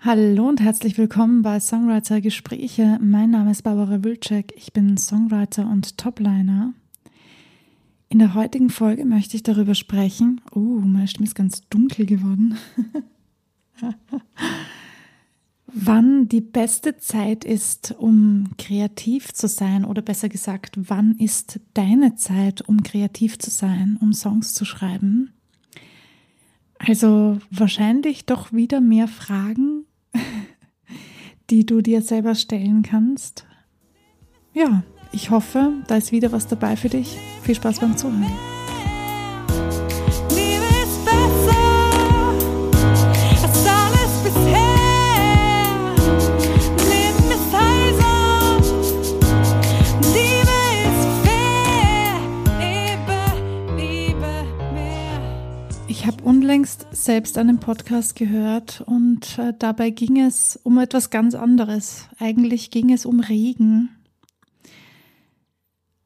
Hallo und herzlich willkommen bei Songwriter Gespräche. Mein Name ist Barbara Wilczek. Ich bin Songwriter und Topliner. In der heutigen Folge möchte ich darüber sprechen. Oh, meine Stimme ist ganz dunkel geworden. wann die beste Zeit ist, um kreativ zu sein oder besser gesagt, wann ist deine Zeit, um kreativ zu sein, um Songs zu schreiben? Also wahrscheinlich doch wieder mehr Fragen, die du dir selber stellen kannst. Ja, ich hoffe, da ist wieder was dabei für dich. Viel Spaß beim Zuhören. Selbst einen Podcast gehört und äh, dabei ging es um etwas ganz anderes. Eigentlich ging es um Regen.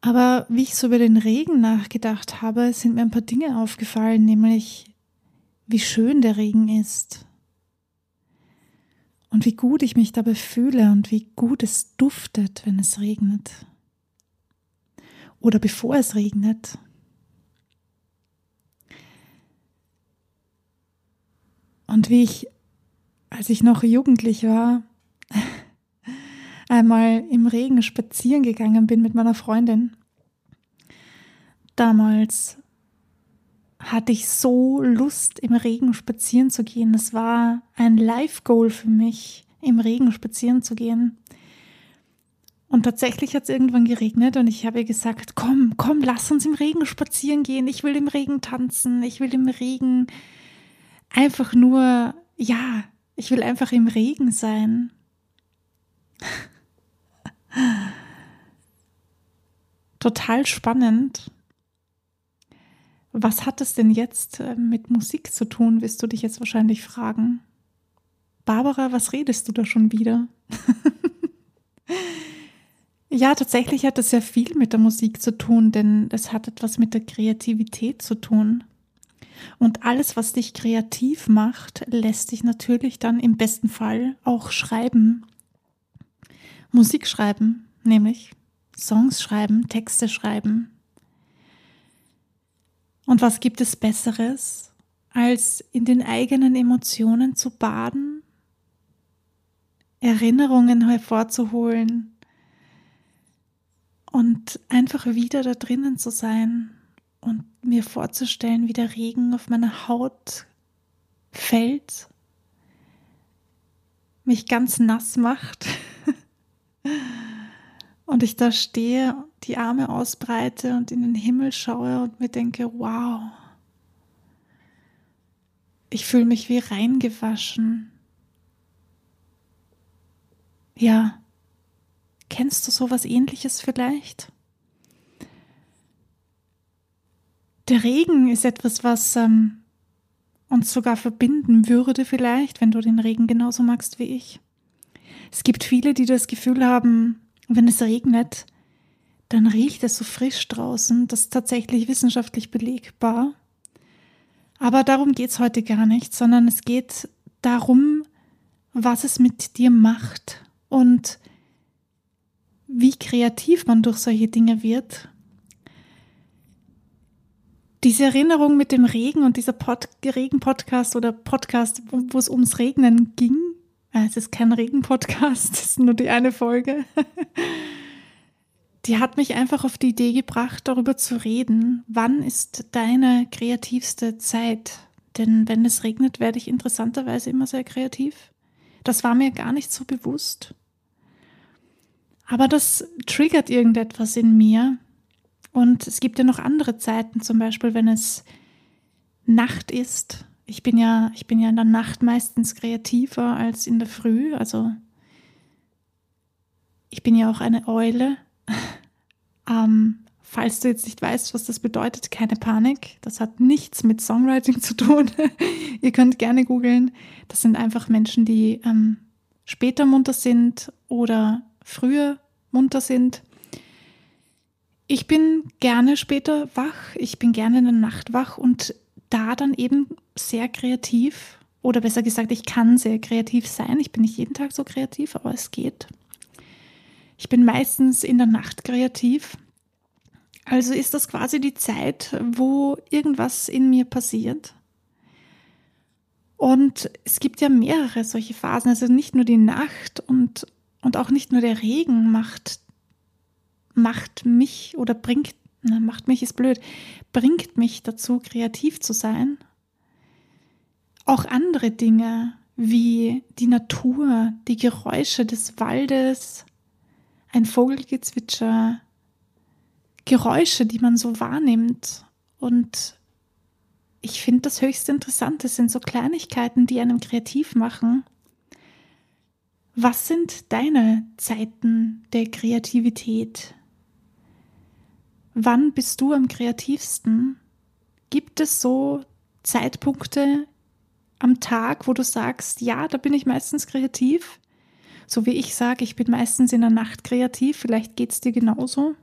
Aber wie ich so über den Regen nachgedacht habe, sind mir ein paar Dinge aufgefallen, nämlich wie schön der Regen ist und wie gut ich mich dabei fühle und wie gut es duftet, wenn es regnet oder bevor es regnet. Und wie ich, als ich noch jugendlich war, einmal im Regen spazieren gegangen bin mit meiner Freundin. Damals hatte ich so Lust, im Regen spazieren zu gehen. Das war ein Life-Goal für mich, im Regen spazieren zu gehen. Und tatsächlich hat es irgendwann geregnet und ich habe ihr gesagt, komm, komm, lass uns im Regen spazieren gehen. Ich will im Regen tanzen, ich will im Regen einfach nur, ja, ich will einfach im Regen sein. Total spannend. Was hat es denn jetzt äh, mit Musik zu tun, wirst du dich jetzt wahrscheinlich fragen. Barbara, was redest du da schon wieder? ja, tatsächlich hat es sehr viel mit der Musik zu tun, denn es hat etwas mit der Kreativität zu tun. Und alles, was dich kreativ macht, lässt dich natürlich dann im besten Fall auch schreiben. Musik schreiben, nämlich Songs schreiben, Texte schreiben. Und was gibt es Besseres, als in den eigenen Emotionen zu baden, Erinnerungen hervorzuholen und einfach wieder da drinnen zu sein und mir vorzustellen, wie der Regen auf meine Haut fällt, mich ganz nass macht und ich da stehe, die Arme ausbreite und in den Himmel schaue und mir denke, wow, ich fühle mich wie reingewaschen. Ja, kennst du sowas ähnliches vielleicht? Der Regen ist etwas, was ähm, uns sogar verbinden würde vielleicht, wenn du den Regen genauso magst wie ich. Es gibt viele, die das Gefühl haben, wenn es regnet, dann riecht es so frisch draußen. Das ist tatsächlich wissenschaftlich belegbar. Aber darum geht es heute gar nicht, sondern es geht darum, was es mit dir macht und wie kreativ man durch solche Dinge wird diese Erinnerung mit dem Regen und dieser Pod Regen-Podcast oder Podcast, wo, wo es ums Regnen ging, äh, es ist kein Regen-Podcast, es ist nur die eine Folge, die hat mich einfach auf die Idee gebracht, darüber zu reden, wann ist deine kreativste Zeit? Denn wenn es regnet, werde ich interessanterweise immer sehr kreativ. Das war mir gar nicht so bewusst. Aber das triggert irgendetwas in mir, und es gibt ja noch andere Zeiten, zum Beispiel, wenn es Nacht ist. Ich bin ja, ich bin ja in der Nacht meistens kreativer als in der Früh. Also ich bin ja auch eine Eule. ähm, falls du jetzt nicht weißt, was das bedeutet, keine Panik. Das hat nichts mit Songwriting zu tun. Ihr könnt gerne googeln. Das sind einfach Menschen, die ähm, später munter sind oder früher munter sind. Ich bin gerne später wach, ich bin gerne in der Nacht wach und da dann eben sehr kreativ oder besser gesagt, ich kann sehr kreativ sein. Ich bin nicht jeden Tag so kreativ, aber es geht. Ich bin meistens in der Nacht kreativ. Also ist das quasi die Zeit, wo irgendwas in mir passiert. Und es gibt ja mehrere solche Phasen, also nicht nur die Nacht und, und auch nicht nur der Regen macht, macht mich oder bringt, na, macht mich ist blöd, bringt mich dazu, kreativ zu sein. Auch andere Dinge wie die Natur, die Geräusche des Waldes, ein Vogelgezwitscher, Geräusche, die man so wahrnimmt und ich finde das höchst interessant. Das sind so Kleinigkeiten, die einem kreativ machen. Was sind deine Zeiten der Kreativität? Wann bist du am kreativsten? Gibt es so Zeitpunkte am Tag, wo du sagst, ja, da bin ich meistens kreativ? So wie ich sage, ich bin meistens in der Nacht kreativ, vielleicht geht es dir genauso.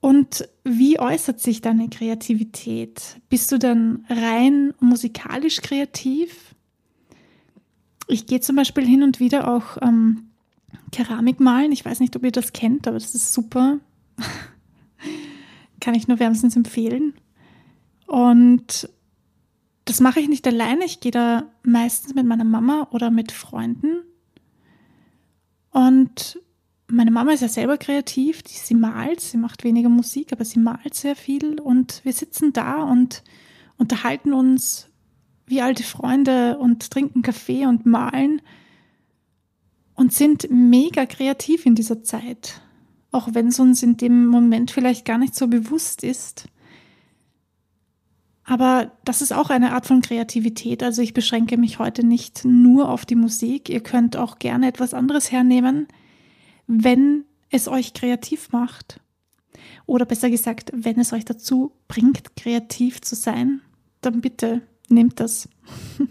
Und wie äußert sich deine Kreativität? Bist du dann rein musikalisch kreativ? Ich gehe zum Beispiel hin und wieder auch ähm, Keramik malen. Ich weiß nicht, ob ihr das kennt, aber das ist super. Kann ich nur wärmstens empfehlen. Und das mache ich nicht alleine. Ich gehe da meistens mit meiner Mama oder mit Freunden. Und meine Mama ist ja selber kreativ, sie malt, sie macht weniger Musik, aber sie malt sehr viel und wir sitzen da und unterhalten uns wie alte Freunde und trinken Kaffee und malen und sind mega kreativ in dieser Zeit, auch wenn es uns in dem Moment vielleicht gar nicht so bewusst ist. Aber das ist auch eine Art von Kreativität. Also ich beschränke mich heute nicht nur auf die Musik. Ihr könnt auch gerne etwas anderes hernehmen wenn es euch kreativ macht. Oder besser gesagt, wenn es euch dazu bringt, kreativ zu sein, dann bitte nehmt das.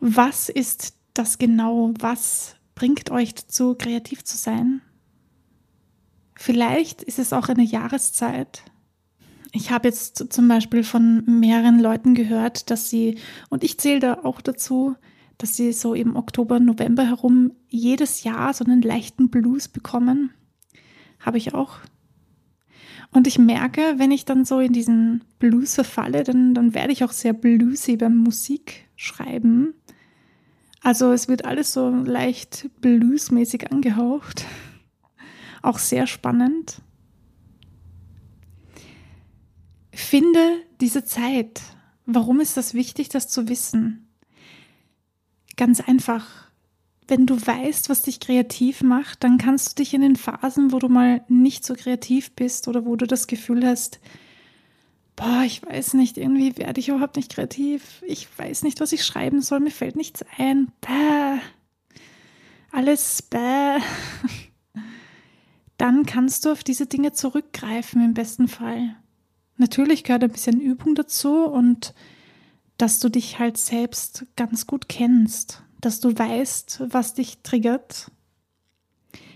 Was ist das genau? Was bringt euch dazu, kreativ zu sein? Vielleicht ist es auch eine Jahreszeit. Ich habe jetzt zum Beispiel von mehreren Leuten gehört, dass sie, und ich zähle da auch dazu, dass sie so im Oktober, November herum jedes Jahr so einen leichten Blues bekommen. Habe ich auch. Und ich merke, wenn ich dann so in diesen Blues verfalle, dann, dann werde ich auch sehr bluesy beim Musik schreiben. Also es wird alles so leicht bluesmäßig angehaucht. Auch sehr spannend. Finde diese Zeit. Warum ist das wichtig, das zu wissen? Ganz einfach. Wenn du weißt, was dich kreativ macht, dann kannst du dich in den Phasen, wo du mal nicht so kreativ bist oder wo du das Gefühl hast, boah, ich weiß nicht, irgendwie werde ich überhaupt nicht kreativ. Ich weiß nicht, was ich schreiben soll, mir fällt nichts ein. Bäh. Alles bäh. Dann kannst du auf diese Dinge zurückgreifen im besten Fall. Natürlich gehört ein bisschen Übung dazu und dass du dich halt selbst ganz gut kennst, dass du weißt, was dich triggert.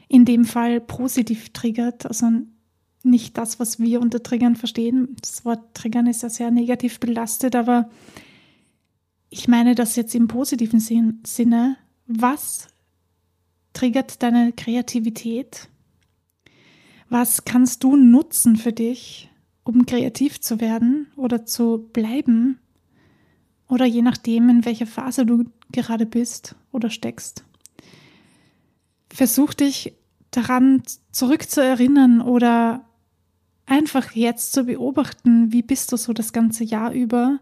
In dem Fall positiv triggert, also nicht das, was wir unter Triggern verstehen. Das Wort Triggern ist ja sehr negativ belastet, aber ich meine das jetzt im positiven Sinne. Was triggert deine Kreativität? Was kannst du nutzen für dich, um kreativ zu werden oder zu bleiben? Oder je nachdem, in welcher Phase du gerade bist oder steckst. Versuch dich daran zurückzuerinnern oder einfach jetzt zu beobachten, wie bist du so das ganze Jahr über?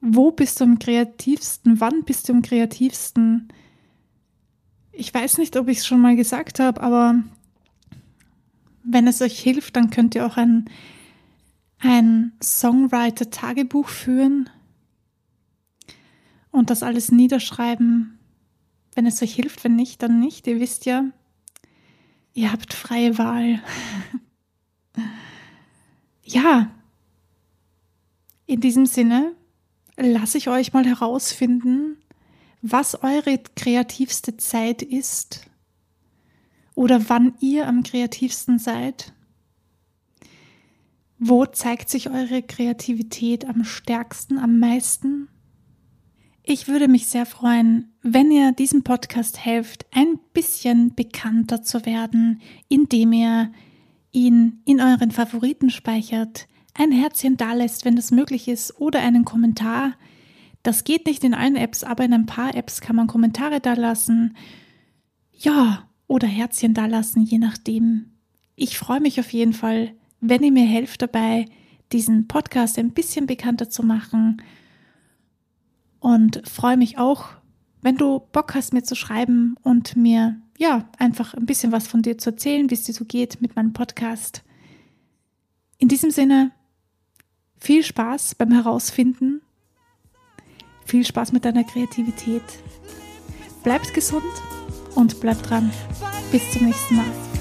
Wo bist du am kreativsten? Wann bist du am kreativsten? Ich weiß nicht, ob ich es schon mal gesagt habe, aber wenn es euch hilft, dann könnt ihr auch ein, ein Songwriter-Tagebuch führen und das alles niederschreiben. Wenn es euch hilft, wenn nicht, dann nicht. Ihr wisst ja, ihr habt freie Wahl. ja, in diesem Sinne lasse ich euch mal herausfinden, was eure kreativste Zeit ist oder wann ihr am kreativsten seid. Wo zeigt sich eure Kreativität am stärksten, am meisten? Ich würde mich sehr freuen, wenn ihr diesem Podcast helft, ein bisschen bekannter zu werden, indem ihr ihn in euren Favoriten speichert, ein Herzchen dalässt, wenn das möglich ist, oder einen Kommentar. Das geht nicht in allen Apps, aber in ein paar Apps kann man Kommentare dalassen. Ja, oder Herzchen dalassen, je nachdem. Ich freue mich auf jeden Fall, wenn ihr mir helft dabei, diesen Podcast ein bisschen bekannter zu machen. Und freue mich auch, wenn du Bock hast, mir zu schreiben und mir ja einfach ein bisschen was von dir zu erzählen, wie es dir so geht mit meinem Podcast. In diesem Sinne, viel Spaß beim Herausfinden. Viel Spaß mit deiner Kreativität. Bleibt gesund und bleibt dran. Bis zum nächsten Mal.